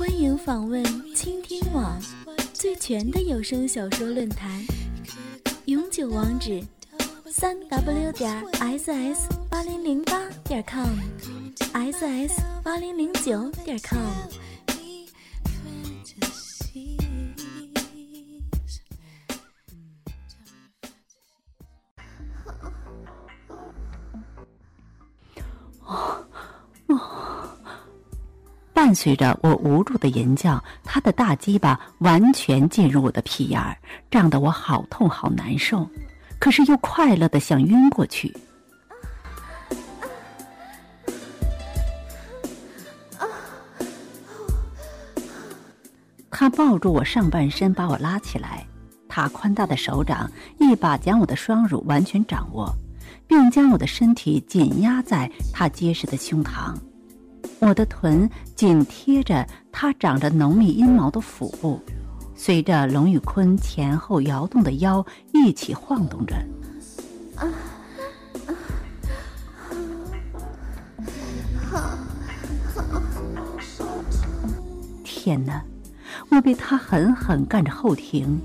欢迎访问倾听网最全的有声小说论坛，永久网址：三 w 点 ss 八零零八点 com，ss 八零零九点 com。随着我无助的吟叫，他的大鸡巴完全进入我的屁眼儿，胀得我好痛好难受，可是又快乐的想晕过去。他抱住我上半身，把我拉起来，他宽大的手掌一把将我的双乳完全掌握，并将我的身体紧压在他结实的胸膛。我的臀紧贴着他长着浓密阴毛的腹部，随着龙宇坤前后摇动的腰一起晃动着。天哪！我被他狠狠干着后庭，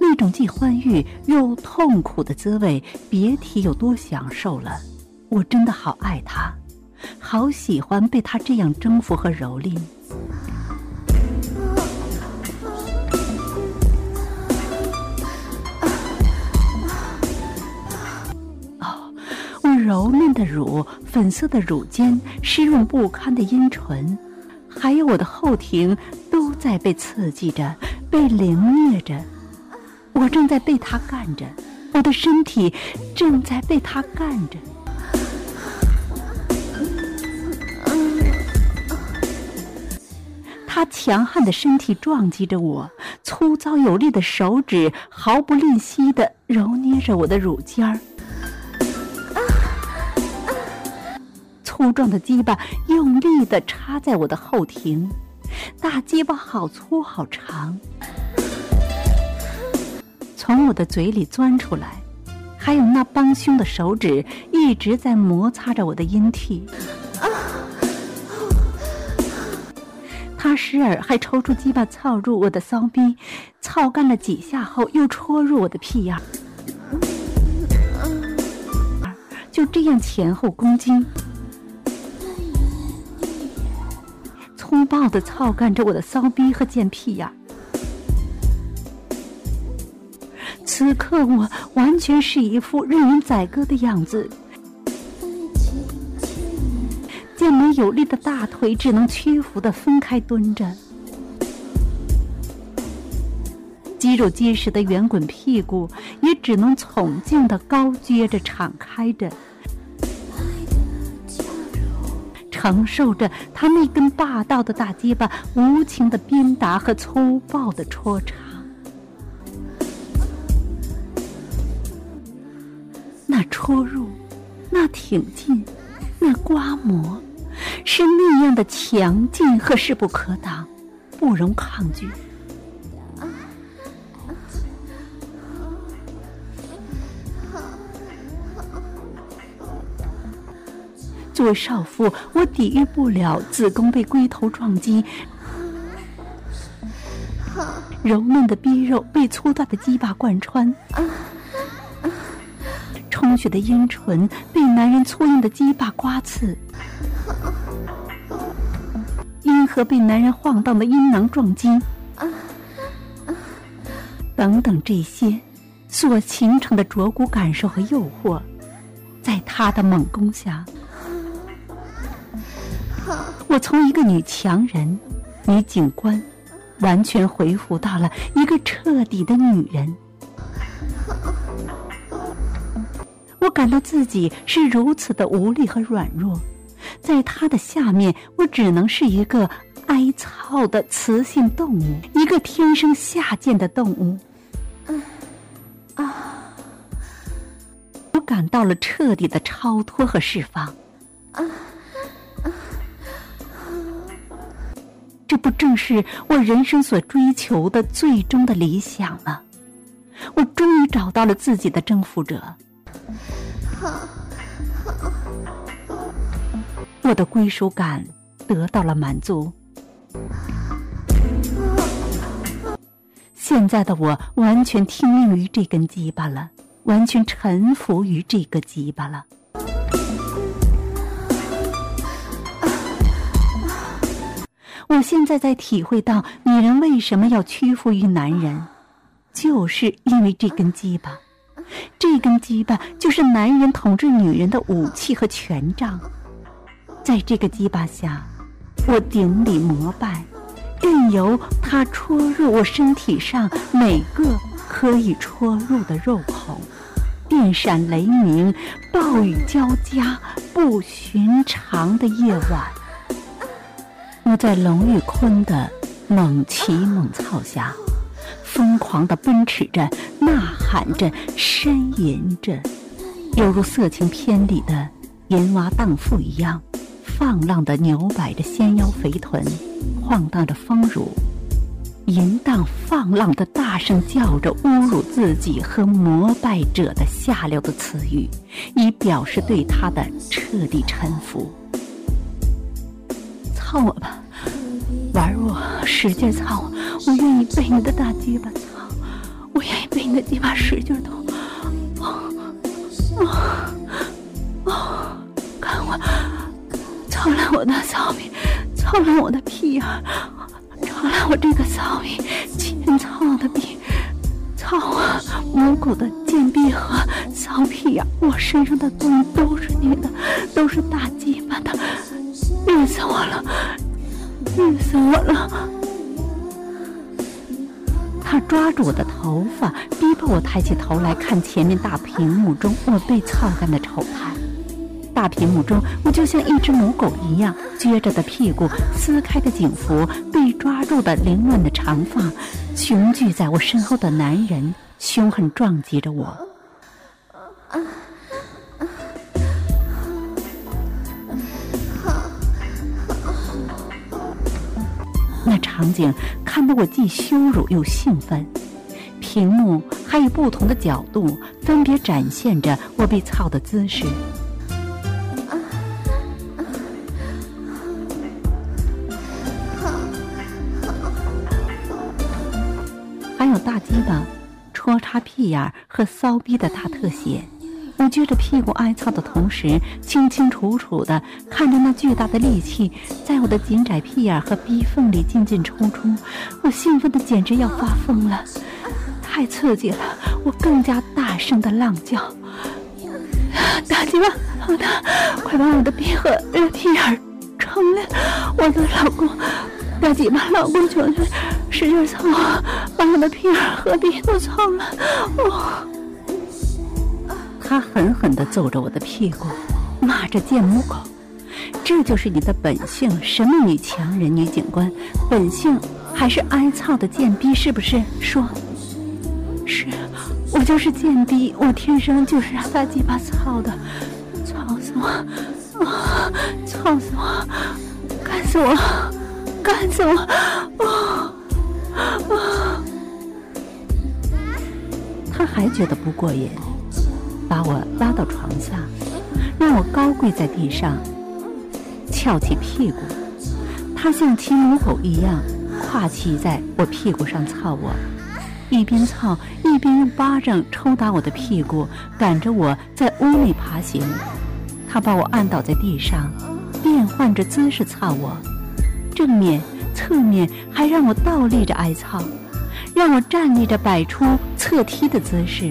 那种既欢愉又痛苦的滋味，别提有多享受了。我真的好爱他。好喜欢被他这样征服和蹂躏。哦，我柔嫩的乳、粉色的乳尖、湿润不堪的阴唇，还有我的后庭，都在被刺激着、被凌虐着。我正在被他干着，我的身体正在被他干着。他强悍的身体撞击着我，粗糙有力的手指毫不吝惜的揉捏着我的乳尖儿，粗壮的鸡巴用力的插在我的后庭，大鸡巴好粗好长，从我的嘴里钻出来，还有那帮凶的手指一直在摩擦着我的阴蒂。时而还抽出鸡巴操入我的骚逼，操干了几下后又戳入我的屁眼儿，就这样前后攻击，粗暴的操干着我的骚逼和贱屁眼儿。此刻我完全是一副任人宰割的样子。健美有力的大腿只能屈服的分开蹲着，肌肉结实的圆滚屁股也只能从静的高撅着敞开着，承受着他那根霸道的大鸡巴无情的鞭打和粗暴的戳插，那戳入，那挺进，那刮磨。是那样的强劲和势不可挡，不容抗拒。作为少妇，我抵御不了子宫被龟头撞击，柔嫩的逼肉被粗大的鸡巴贯穿，充血的阴唇被男人粗硬的鸡巴刮刺。和被男人晃荡的阴囊撞击，等等，这些所形成的灼骨感受和诱惑，在他的猛攻下，我从一个女强人、女警官，完全恢复到了一个彻底的女人。我感到自己是如此的无力和软弱。在他的下面，我只能是一个哀操的雌性动物，一个天生下贱的动物。啊！我感到了彻底的超脱和释放。啊！这不正是我人生所追求的最终的理想吗？我终于找到了自己的征服者。我的归属感得到了满足。现在的我完全听命于这根鸡巴了，完全臣服于这个鸡巴了。我现在在体会到女人为什么要屈服于男人，就是因为这根鸡巴。这根鸡巴就是男人统治女人的武器和权杖。在这个鸡巴下，我顶礼膜拜，任由它戳入我身体上每个可以戳入的肉孔，电闪雷鸣，暴雨交加，不寻常的夜晚。我在龙玉坤的猛骑猛操下，疯狂地奔驰着，呐喊着，呻吟着，犹如色情片里的淫娃荡妇一样，放浪地扭摆着纤腰肥臀，晃荡着丰乳，淫荡放浪地大声叫着侮辱自己和膜拜者的下流的词语，以表示对他的彻底臣服。操我吧，玩我，使劲操我！我愿意被你的大鸡巴操，我愿意被你的鸡巴使劲捅。啊啊！我的骚逼，操烂我的屁眼，操烂我这个骚逼，欠操的逼，操我母狗的贱逼和骚屁眼，我身上的东西都是你的，都是大鸡巴的。累死我了，累死我了！他抓住我的头发，逼迫我抬起头来看前面大屏幕中我被操干的丑态。大屏幕中，我就像一只母狗一样，撅着的屁股，撕开的警服，被抓住的凌乱的长发，雄踞在我身后的男人，凶狠撞击着我。那场景看得我既羞辱又兴奋，屏幕还有不同的角度，分别展现着我被操的姿势。大鸡巴、戳插屁眼和骚逼的大特写。我撅着屁股挨操的同时，清清楚楚地看着那巨大的利器在我的紧窄屁眼和逼缝里进进出出，我兴奋的简直要发疯了，太刺激了！我更加大声的浪叫：“大鸡巴，老大，快把我的逼和屁眼冲了！我的老公，大鸡巴，老公，求求，使劲操我，把我的屁眼和逼都操了！”我。他狠狠地揍着我的屁股，骂着贱母狗。这就是你的本性，什么女强人、女警官，本性还是挨操的贱逼，是不是？说，是，我就是贱逼，我天生就是让大鸡巴操的，操死我，啊，操死我，干死我，干死我，啊！他还觉得不过瘾。把我拉到床下，让我高跪在地上，翘起屁股。他像骑母狗一样，跨骑在我屁股上操我，一边操一边用巴掌抽打我的屁股，赶着我在屋里爬行。他把我按倒在地上，变换着姿势操我，正面、侧面，还让我倒立着挨操，让我站立着摆出侧踢的姿势。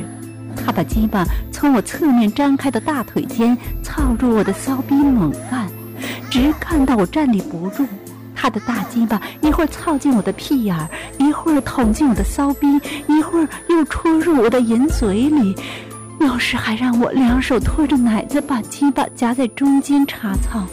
他把鸡巴从我侧面张开的大腿间操入我的骚逼猛干，直干到我站立不住。他的大鸡巴一会儿操进我的屁眼儿，一会儿捅进我的骚逼，一会儿又戳入我的银嘴里，有时还让我两手托着奶子，把鸡巴夹在中间插操。